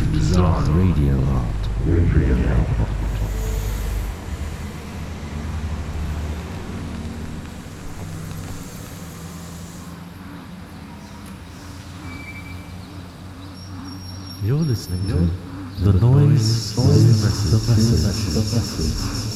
radio art. You're listening to the noise, the message, the message.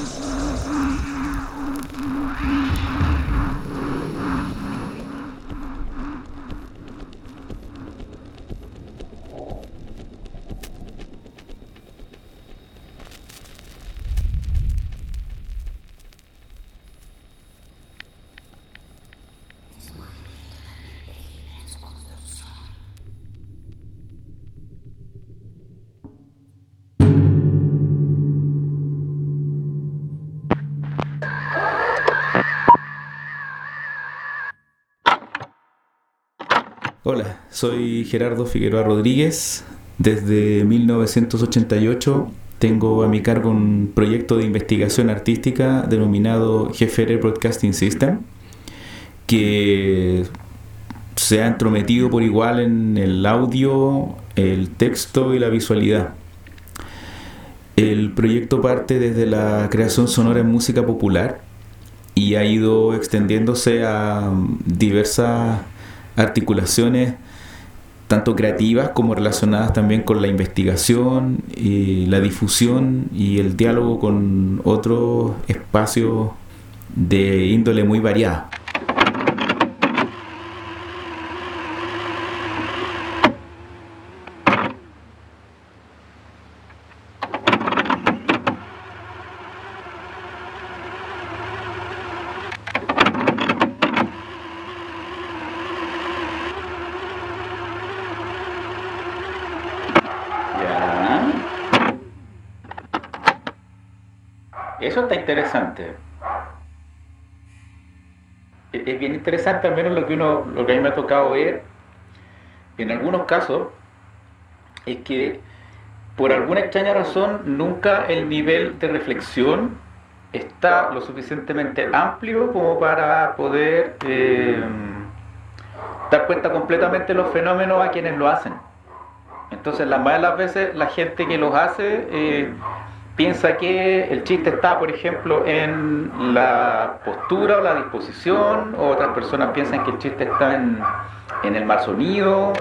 Hola, soy Gerardo Figueroa Rodríguez. Desde 1988 tengo a mi cargo un proyecto de investigación artística denominado GFR Broadcasting System, que se ha entrometido por igual en el audio, el texto y la visualidad. El proyecto parte desde la creación sonora en música popular y ha ido extendiéndose a diversas articulaciones tanto creativas como relacionadas también con la investigación, y la difusión y el diálogo con otros espacios de índole muy variada. Ya. Eso está interesante. E- Es bien interesante al menos lo que uno, lo que a mí me ha tocado ver en algunos casos es que por alguna extraña razón nunca el nivel de reflexión está lo suficientemente amplio como para poder eh, dar cuenta completamente los fenómenos a quienes lo hacen. Entonces, la mayoría de las veces la gente que los hace eh, piensa que el chiste está, por ejemplo, en la postura o la disposición, o otras personas piensan que el chiste está en, en el mal sonido.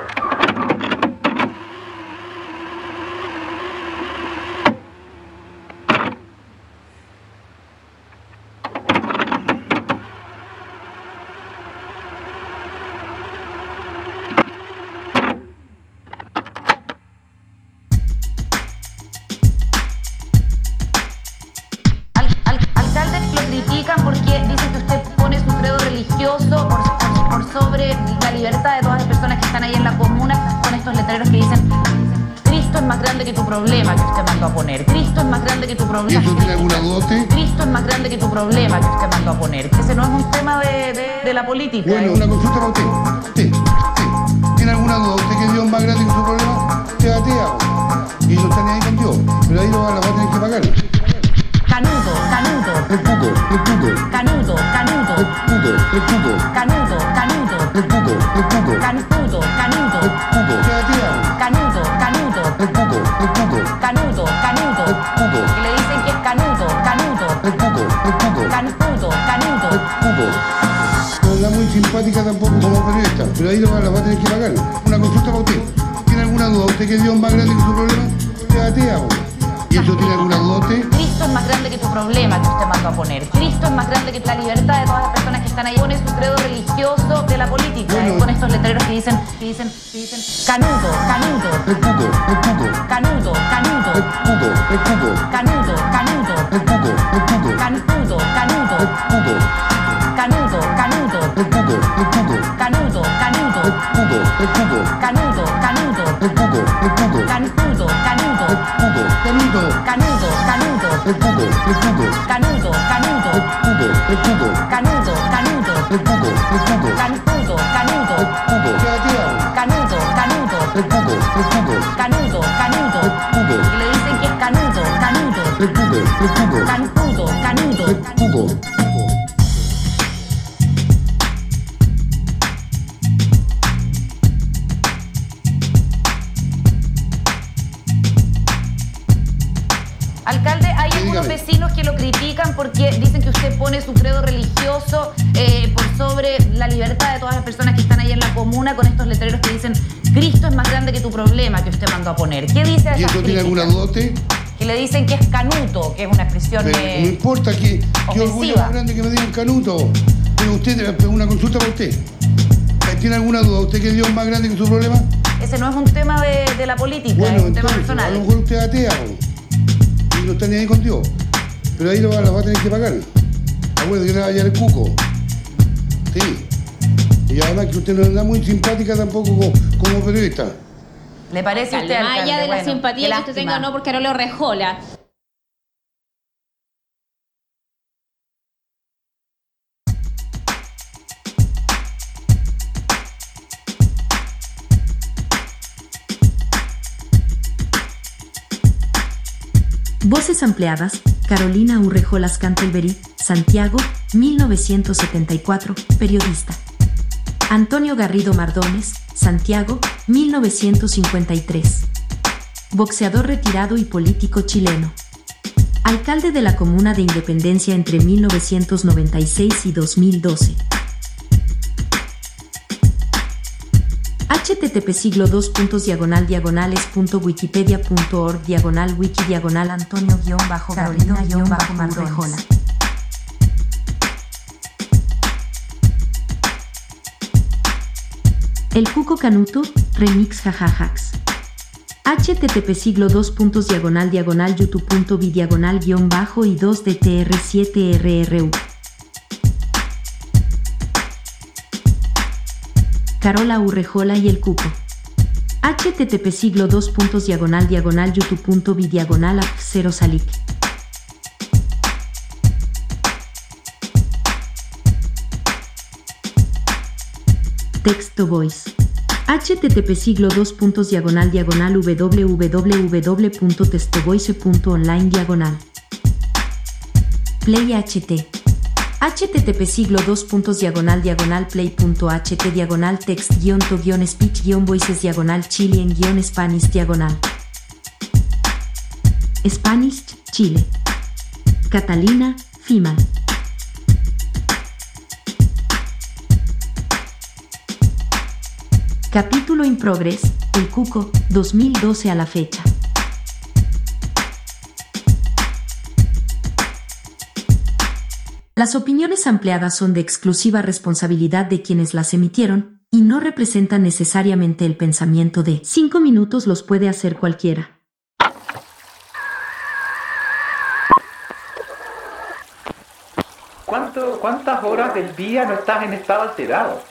Mecugo. Canudo, canudo. Mecugo, mecugo. Canudo, canudo. Mecugo. Canudo, canudo. Mecugo, mecugo. Canudo, canudo. Mecugo, mecugo. Canudo, canudo. Mecugo, mecugo. Canudo, canudo. Mecugo, canudo. Canudo, canudo. Mecugo, mecugo. Canudo, canudo. Mecugo, mecugo. Canudo, canudo. Mecugo, mecugo. Canudo, canudo. Mecugo. Canudo, canudo. Mecugo, mecugo. Canudo, canudo. Mecugo. Y le dicen cuco, canudo, canudo. Alcalde, hay algunos vecinos que lo critican porque dicen que usted pone su credo religioso eh, por sobre la libertad de todas las personas que están ahí en la comuna con estos letreros que dicen Cristo es más grande que tu problema que usted mandó a poner. ¿Qué dice a ¿Y esas eso tiene alguna duda usted? Que le dicen que es canuto, que es una expresión Pero eh, no importa que qué orgullo más grande que me digan canuto. Pero usted, una consulta para usted. ¿Tiene alguna duda usted que Dios es más grande que su problema? Ese no es un tema de, de la política, Bueno, es un tema entonces, a lo personal. mejor usted atea o- y no está ni ahí con Dios. Pero ahí lo va, a tener que pagar. Acuérdate que le va a hallar el cuco. Sí. Y además que usted no es muy simpática tampoco como, como periodista. ¿Le parece a usted, Más alcalde? allá de la Bueno, simpatía qué que usted tenga o lástima. no Carolo Rejola. Voces ampliadas, Carolina Urrejolas Cantelberí, Santiago, 1974, periodista. Antonio Garrido Mardones, Santiago, 1953. Boxeador retirado y político chileno. Alcalde de la Comuna de Independencia entre 1996 y 2012. http siglo 2 puntos diagonal diagonales punto wikipedia punto org diagonal wiki diagonal antonio guion bajo carolina guion bajo marrejola El Cuco Canuto, Remix Jajajax. http siglo 2 puntos diagonal diagonal youtube punto vi diagonal guion bajo y 2 dtr 7 rru Carola Urrejola y el Cuco. http siglo 2 puntos diagonal diagonal youtube punto vi diagonal af 0 salic. Texto Voice. http siglo 2 puntos diagonal diagonal www.testovoice.online diagonal. Play HT. http siglo 2 puntos diagonal diagonal play.ht diagonal text guion to guion speech guion voices diagonal chile en guion spanish diagonal Spanish Chile Catalina Fiman Capítulo in progress, El Cuco, 2012 a la fecha. Las opiniones ampliadas son de exclusiva responsabilidad de quienes las emitieron y no representan necesariamente el pensamiento de 5 minutos los puede hacer cualquiera. ¿Cuánto, ¿Cuántas horas del día no estás en estado alterado?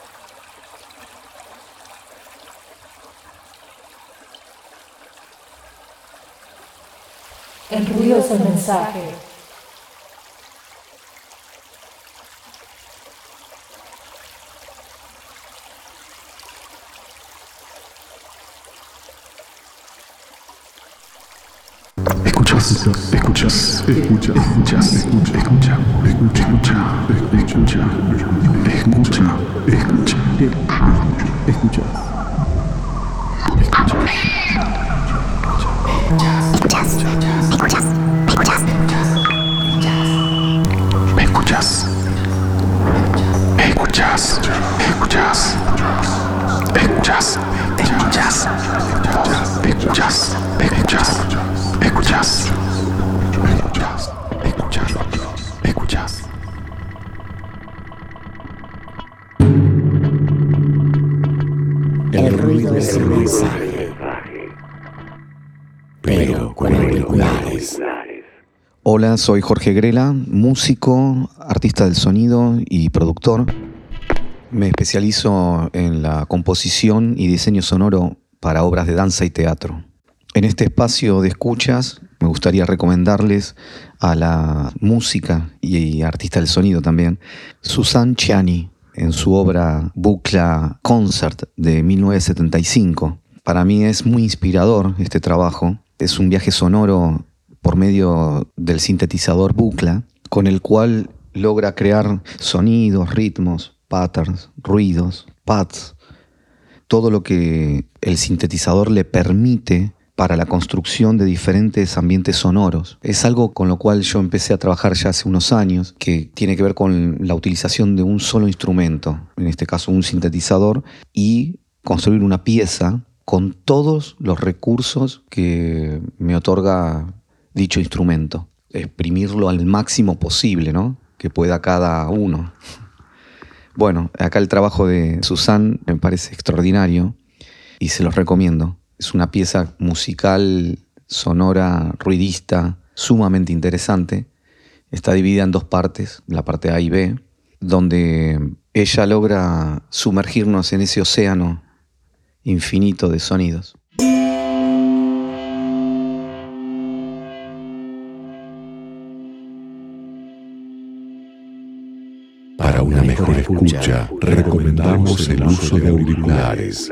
El ruido es el mensaje. Escuchas, escuchas, escuchas, escuchas, escucha, escucha, escucha, escucha, escucha, escucha, escucha, soy Jorge Grela, músico, artista del sonido y productor. Me especializo en la composición y diseño sonoro para obras de danza y teatro. En este espacio de escuchas me gustaría recomendarles a la música y artista del sonido también, Susan Chiani, en su obra Bucla Concert de 1975. Para mí es muy inspirador este trabajo. Es un viaje sonoro por medio del sintetizador Bucla, con el cual logra crear sonidos, ritmos, patterns, ruidos, pads, todo lo que el sintetizador le permite para la construcción de diferentes ambientes sonoros. Es algo con lo cual yo empecé a trabajar ya hace unos años, que tiene que ver con la utilización de un solo instrumento, en este caso un sintetizador, y construir una pieza con todos los recursos que me otorga dicho instrumento. Exprimirlo al máximo posible, ¿no? Que pueda cada uno. Bueno, acá el trabajo de Susan me parece extraordinario y se los recomiendo. Es una pieza musical, sonora, ruidista, sumamente interesante. Está dividida en dos partes, la parte A y B, donde ella logra sumergirnos en ese océano infinito de sonidos. Para una mejor escucha, recomendamos el uso de auriculares.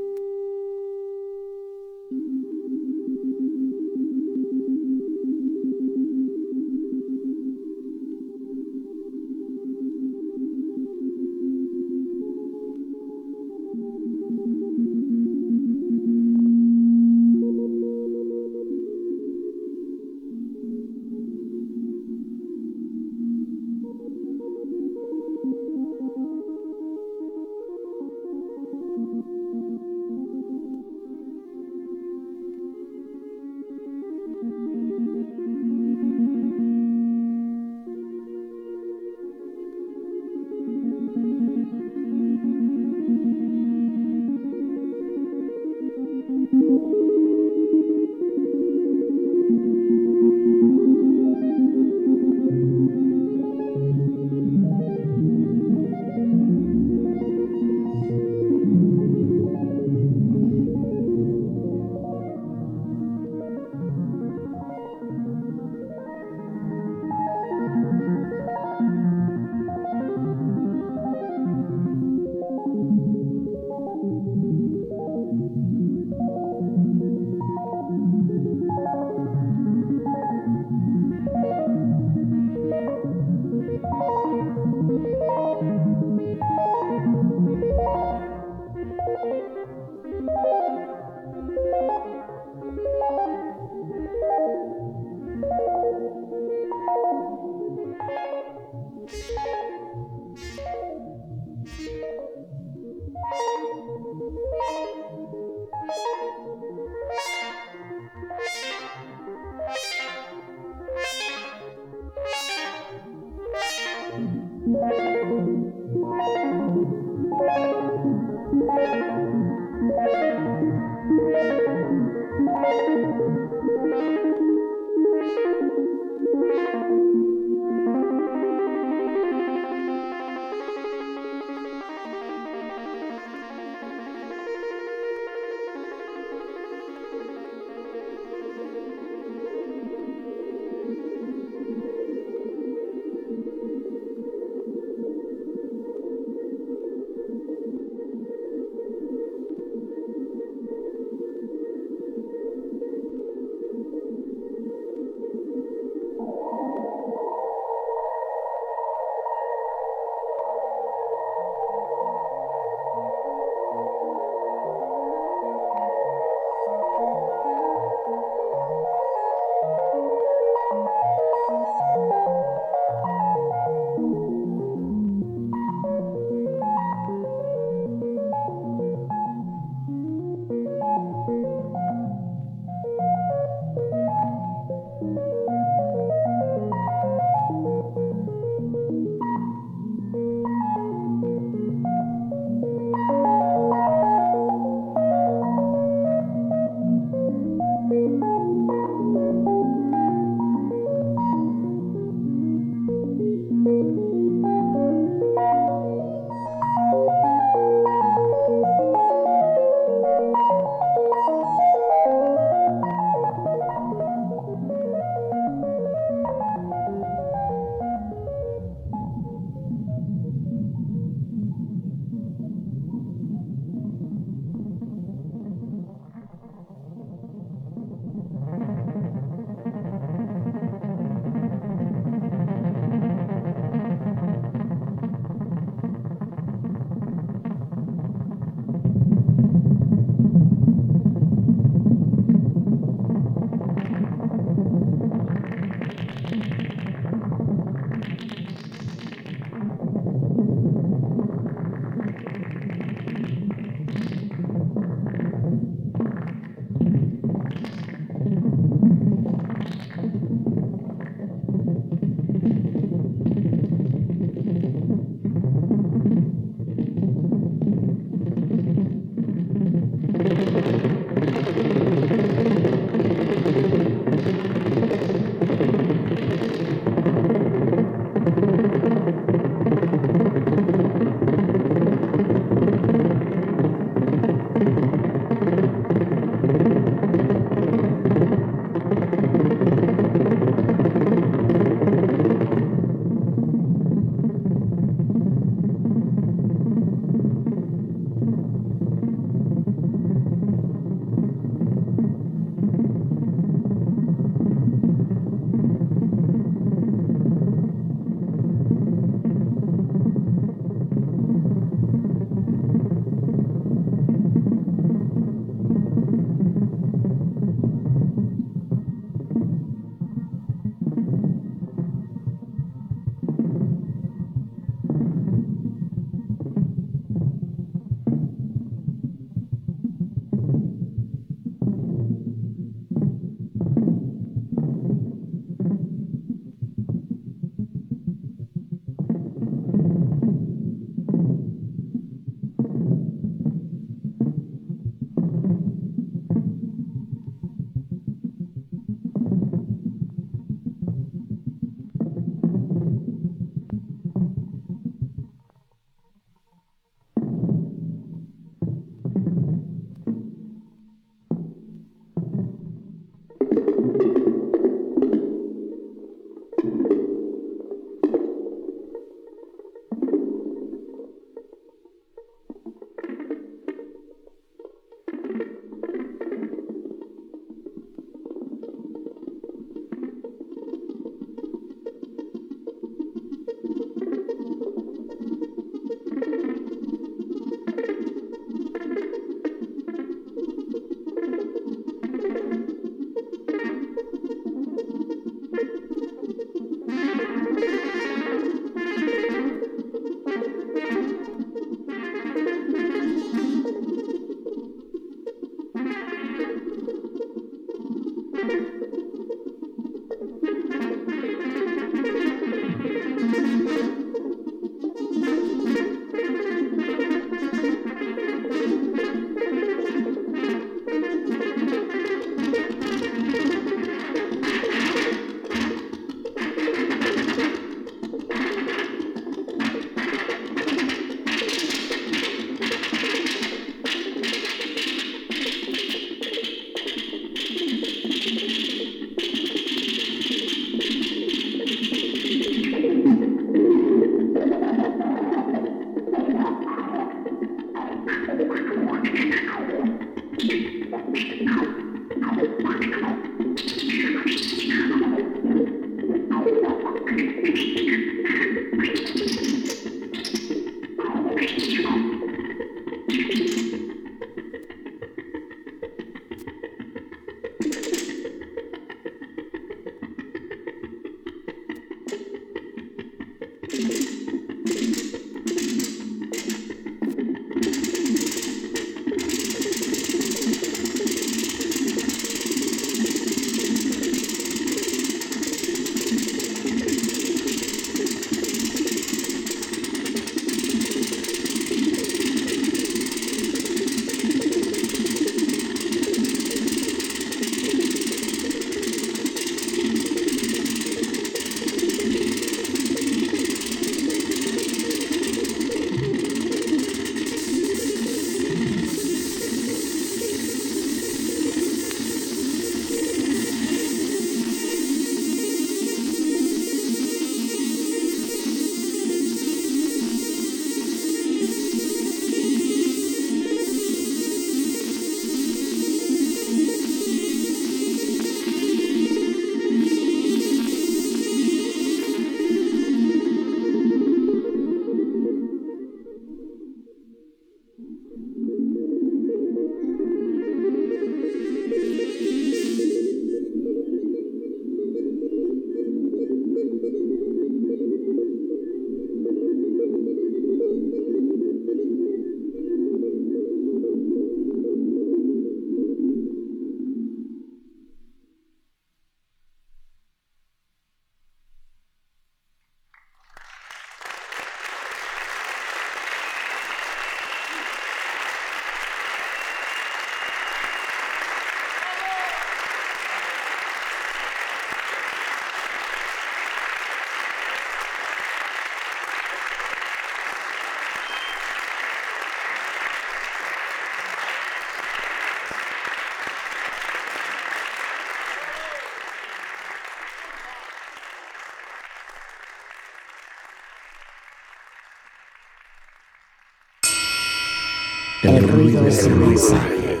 El ruido es el mensaje,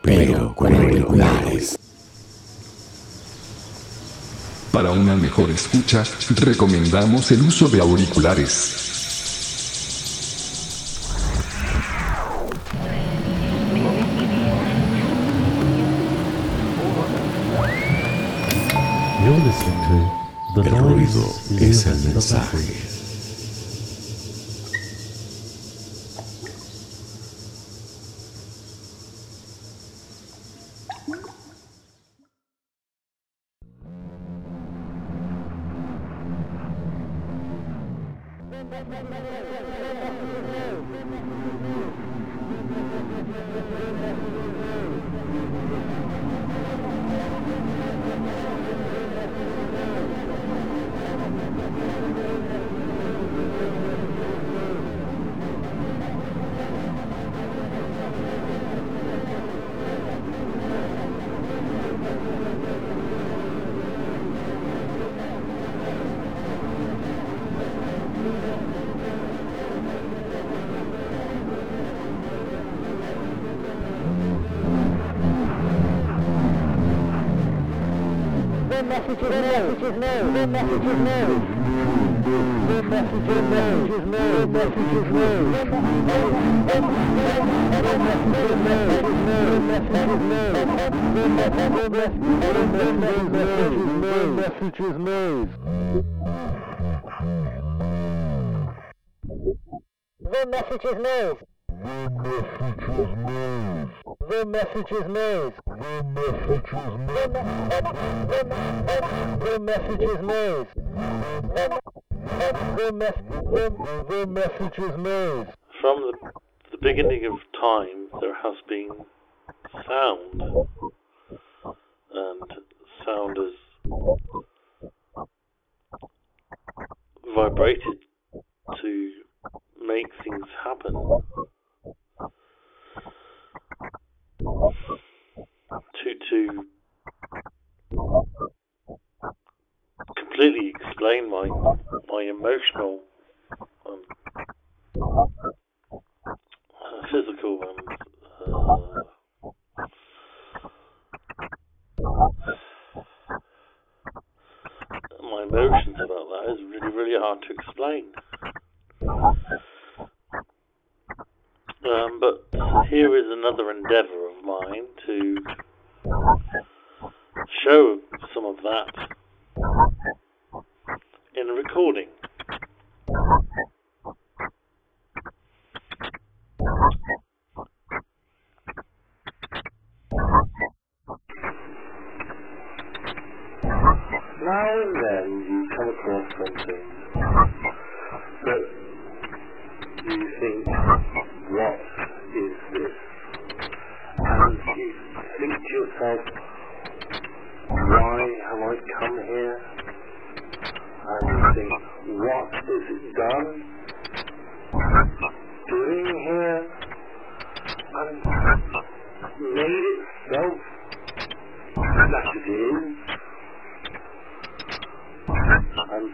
pero con auriculares. Para una mejor escucha, recomendamos el uso de auriculares. You're listening to The El Noise ruido is es el mensaje. Message is new. The message is new. The message is new. The message is new. The, message mes- the, the message is new. From the, the beginning of time, there has been sound, and sound has vibrated to make things happen. To to completely explain my my emotional um, uh, physical and uh, my emotions about that is really, really hard to explain. Um, but here is another endeavour of mine to show some of that in a recording. Now and then you come across something that you think, what is this? And you think to yourself, why have I come here? And you think, what is it done? Doing here? And made itself that it is? And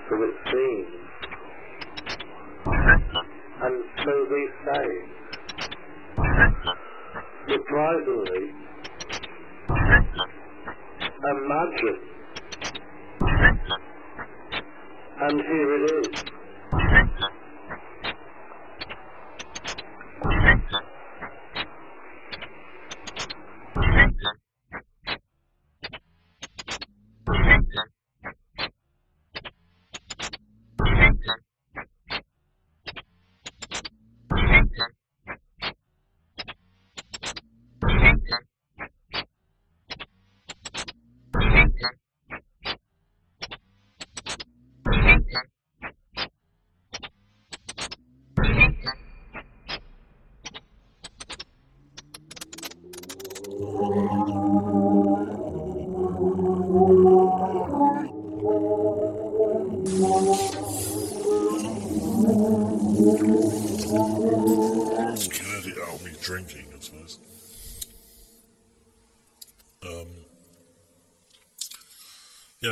And so they say. Surprisingly, imagine. And here it is.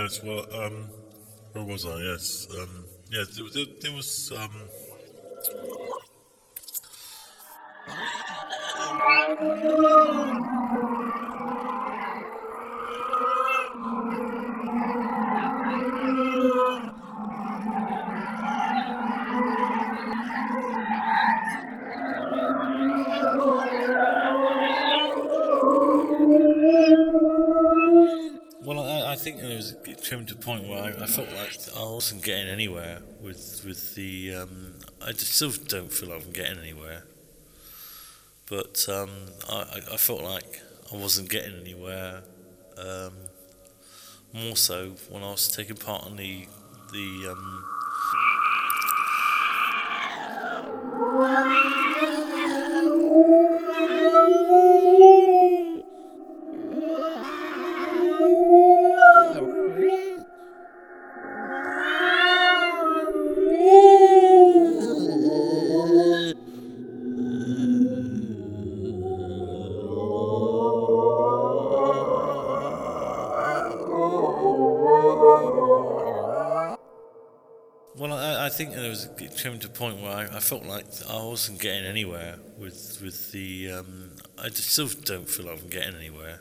Yes, well, um, where was I? Yes, um, yeah, there, there, there was, um, point where I, I felt like I wasn't getting anywhere with with the. Um, I still don't feel like I'm getting anywhere. But um, I, I- felt like I wasn't getting anywhere. Um, more so when I was taking part in the the. Point where I, I felt like I wasn't getting anywhere with with the. Um, I just still don't feel like I'm getting anywhere.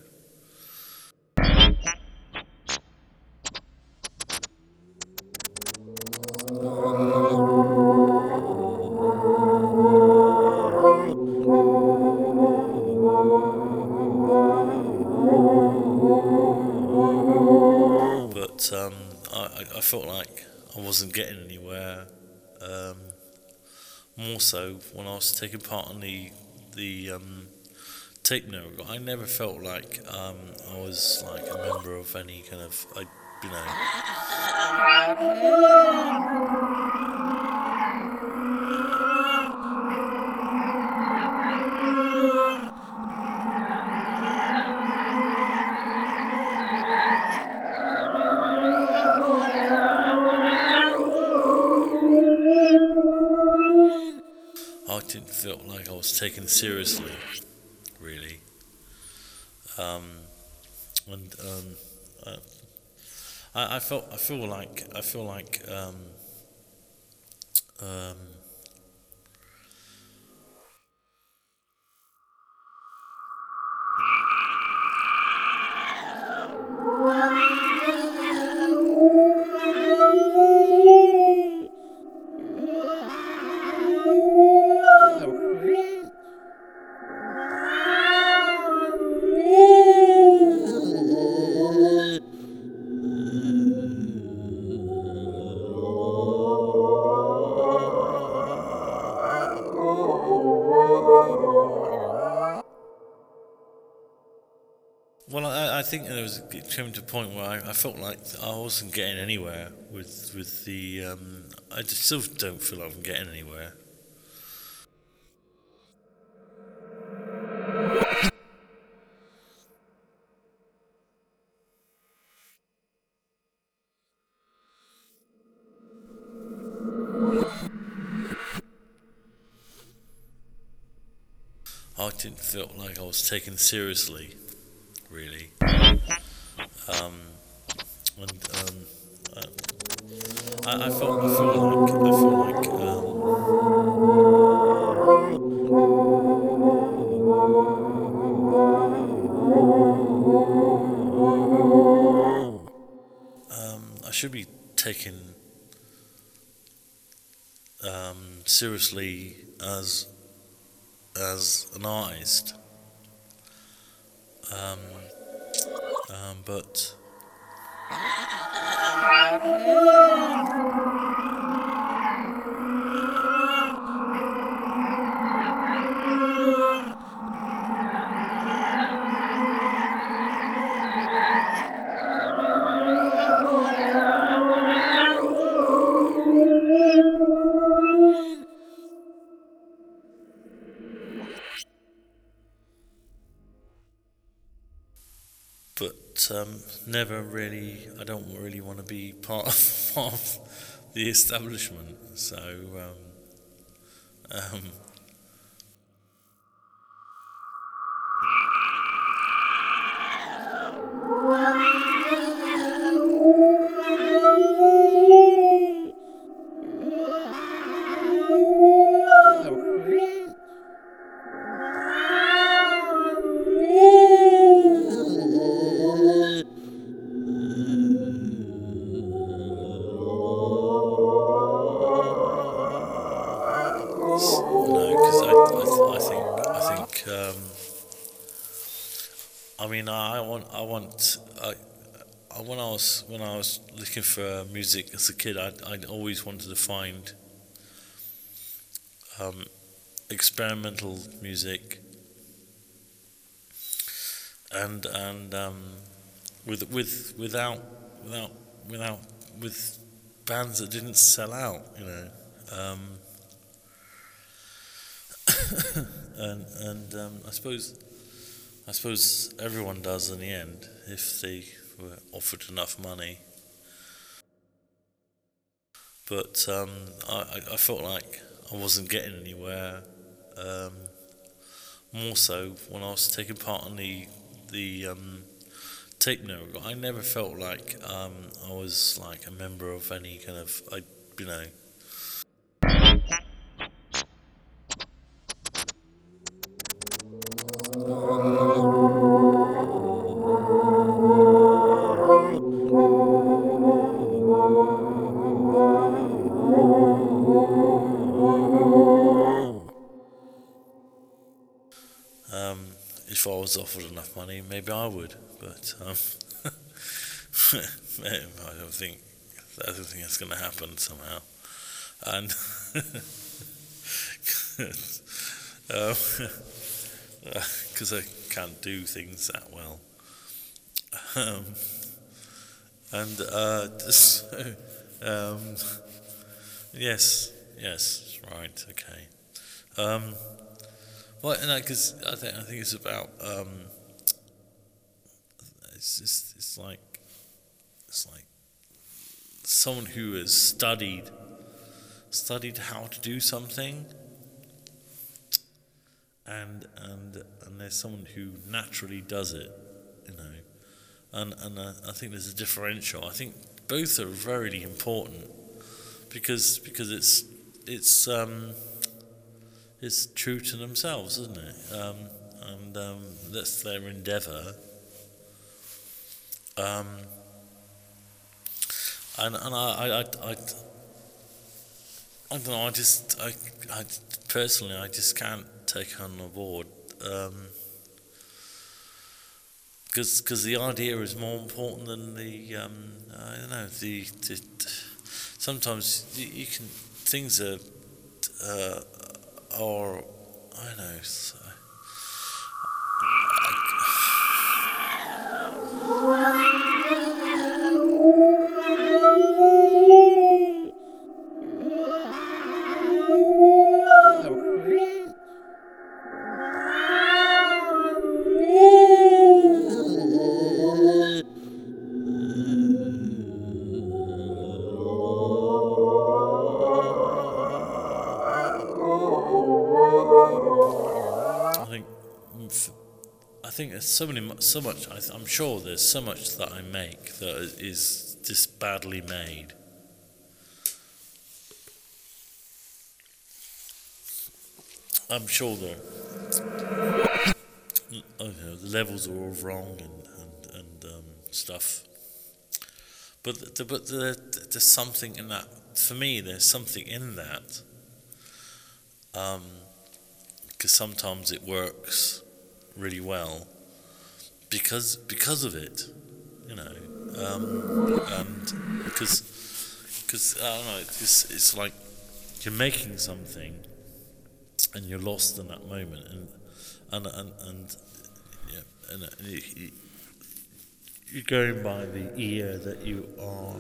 But um, I, I- felt like I wasn't getting more so when I was taking part in the the um, tape miracle. I never felt like um, I was like a member of any kind of, I, you know. Taken seriously, really. Um, and um, I, I felt I feel like I feel like um, um, it came to a point where I, I felt like I wasn't getting anywhere with with the. Um, I just still don't feel like I'm getting anywhere. I didn't feel like I was taken seriously, I, I felt I felt like I felt like um, um, I should be taken um, seriously as as an artist. Um, um, but um, never really. I don't really want to be part of, part of the establishment. So, um, um, for music as a kid I I always wanted to find um, experimental music and and um, with with without without without with bands that didn't sell out you know um, and and um, I suppose I suppose everyone does in the end if they were offered enough money. But um, I, I- felt like I wasn't getting anywhere. Um, more so when I was taking part in the the um, tape I never felt like um, I was like a member of any kind of I you know. Offered enough money, maybe I would, but um, I don't think I don't think that's going to happen somehow. And because I can't do things that well. Um, and uh, so, um, yes, yes, right, okay. Well, no, because I think I think it's about um, it's just it's like it's like someone who has studied studied how to do something, and and and there's someone who naturally does it, you know, and and uh, I think there's a differential. I think both are very important because because it's it's um, it's true to themselves, isn't it? Um, and um, that's their endeavour. Um, and and I, I, I, I, don't know. I just I, I personally I just can't take on board because because the idea is more important than the um, I don't know the, the sometimes you, you can things are uh, are I don't know so, so many, so much. I, I'm sure there's so much that I make that is just badly made. I'm sure know, the levels are all wrong and and, and um, stuff. But the, but the, there's something in that. For me, there's something in that. Because sometimes it works really well because because of it, you know, um, and because because I don't know, it's it's like you're making something and you're lost in that moment and and and, and yeah and, and you, you, you're going by the ear that you are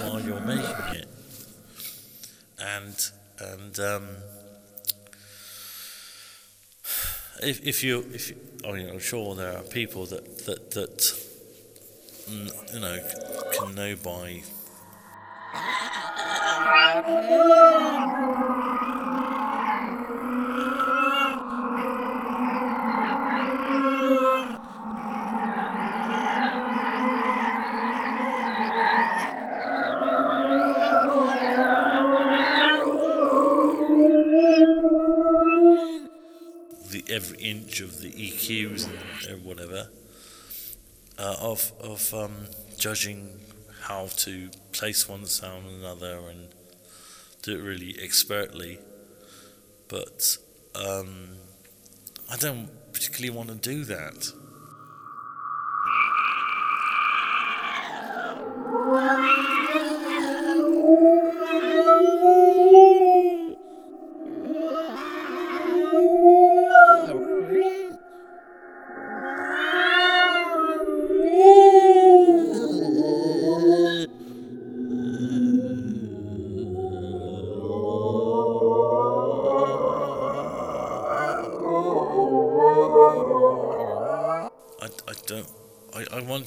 while you're making it. And and um, if if you if you, I mean I'm sure there are people that that that mm, you know can know by inch of the EQs and whatever uh, of of um, judging how to place one sound on another and do it really expertly. But um, I don't particularly want to do that.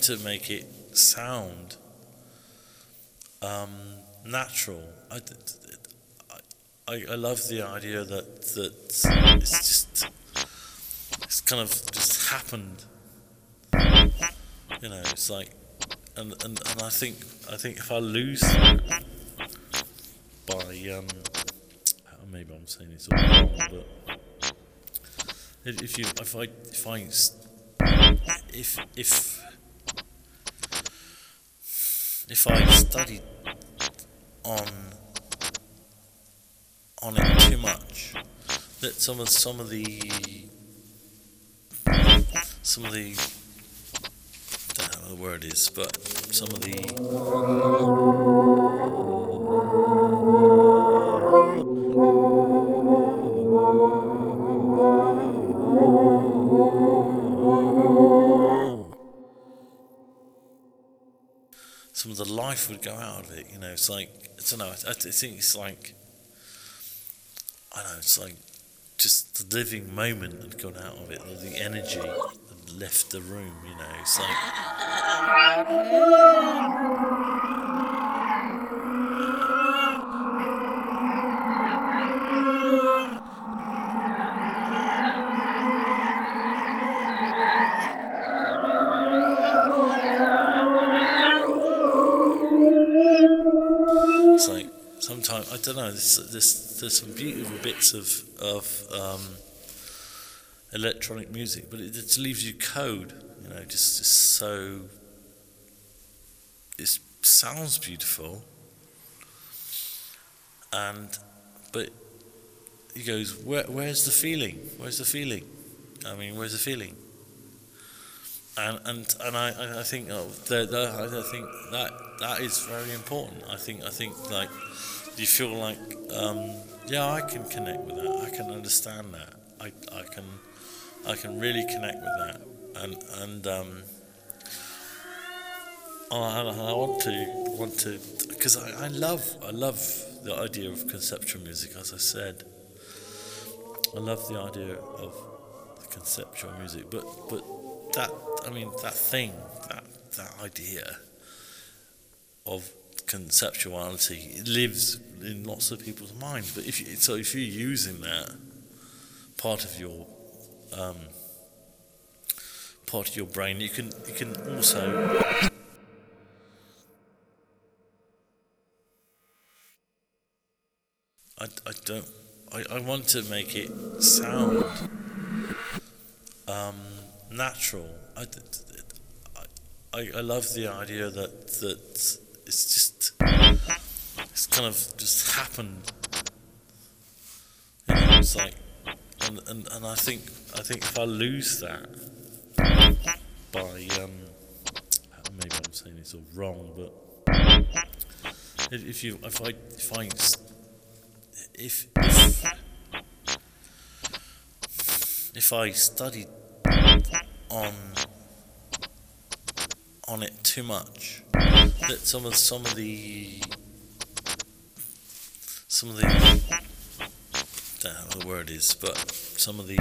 To make it sound um, natural. I, I, I love the idea that that it's just it's kind of just happened. You know, it's like and, and, and I think I think if I lose by um maybe I'm saying this all wrong, but if you if I if I if if I studied on on it too much, that some of some of the some of the I don't know what the word is, but some of the would go out of it. You know, it's like I don't know. I, I think it's like I don't know. It's like just the living moment had gone out of it, the energy had left the room. You know, it's like There's, there's there's some beautiful bits of of um, electronic music, but it just leaves you code. You know, just, just so it sounds beautiful, and but he goes, Where, where's the feeling? Where's the feeling? I mean, where's the feeling? And and and I I- I think oh, the, the, I think that that is very important. I think I think like you feel like um, yeah I can connect with that. I can understand that. I I can I can really connect with that. And and um, I, I want to want to because I, I love I love the idea of conceptual music. As I said, I love the idea of the conceptual music, but but that I mean that thing that that idea of conceptuality it lives in lots of people's minds. But if you, so, if you're using that part of your um, part of your brain. You can you can also I, I don't I, I want to make it sound um, natural. I, I, I love the idea that that it's just it's kind of just happened. You know, it's like and, and, and I think I think if I lose that by um, maybe I'm saying it's all wrong, but if, if you if I if I if if if I studied on on it too much, that some of some of the some of the I don't know what the word is, but some of the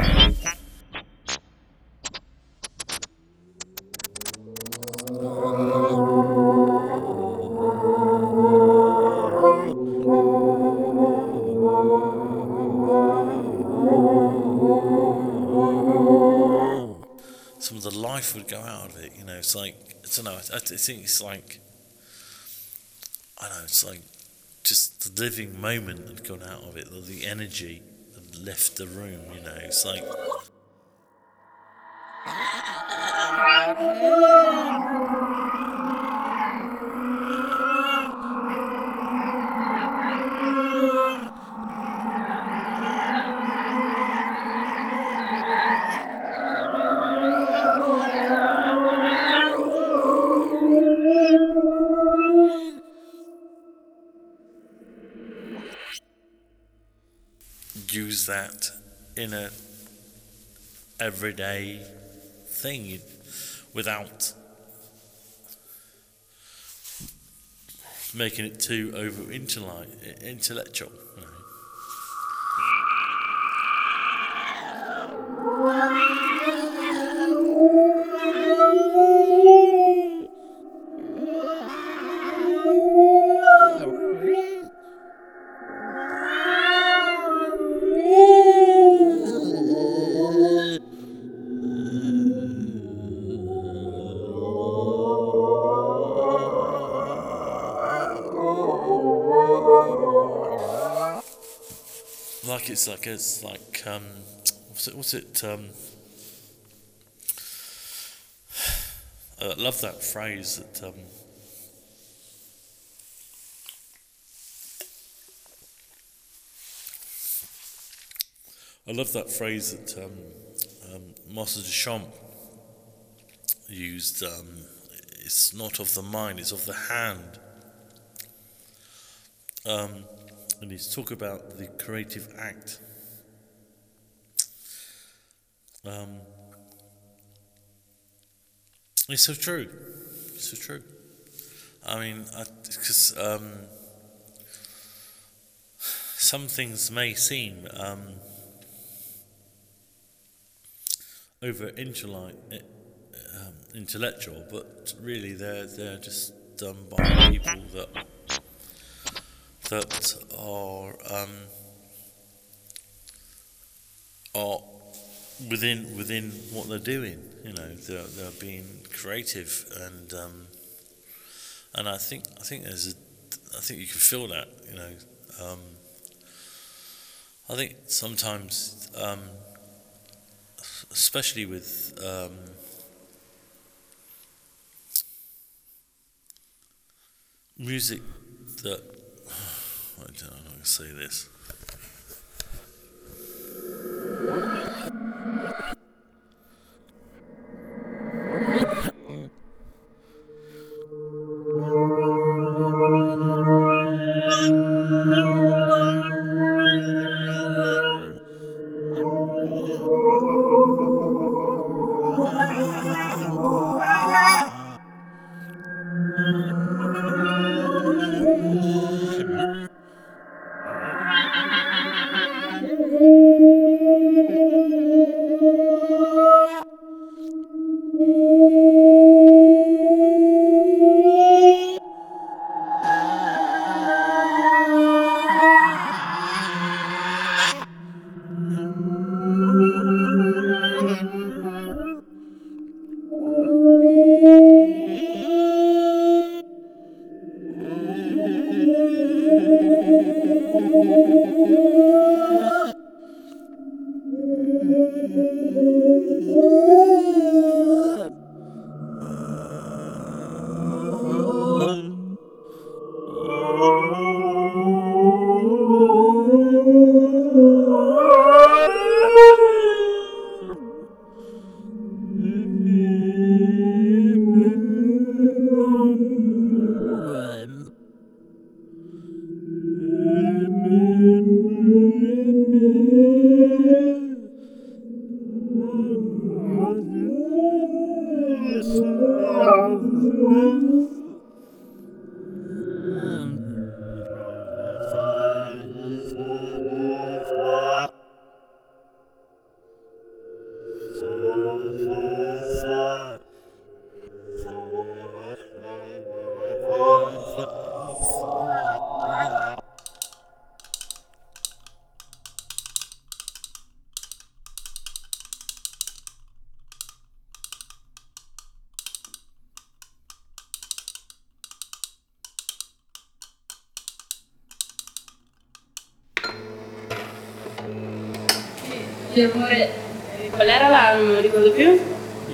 some of the life would go out of it. You know, it's like I don't know. I, I think it's like. It's like just the living moment had gone out of it. or The energy had left the room. You know, it's like. use that in a everyday thing without making it too over intellectual. It's like it's like um, what's it? What's it? Um, I love that phrase that um, I love that phrase that um, um, Master Duchamp used. Um, it's not of the mind; it's of the hand. Um, and he's talk about the creative act. Um, it's so true. It's so true. I mean, because um, some things may seem um, over um, intellectual, but really they're they're just done by people that that are um, are within within what they're doing. You know, they're they're being creative, and um, and I think I think there's a I think you can feel that. You know, um, I think sometimes, um, especially with um, music that I don't know how to say this.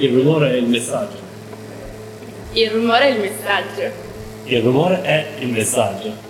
Il rumore è il messaggio. Il rumore è il messaggio. Il rumore è il messaggio.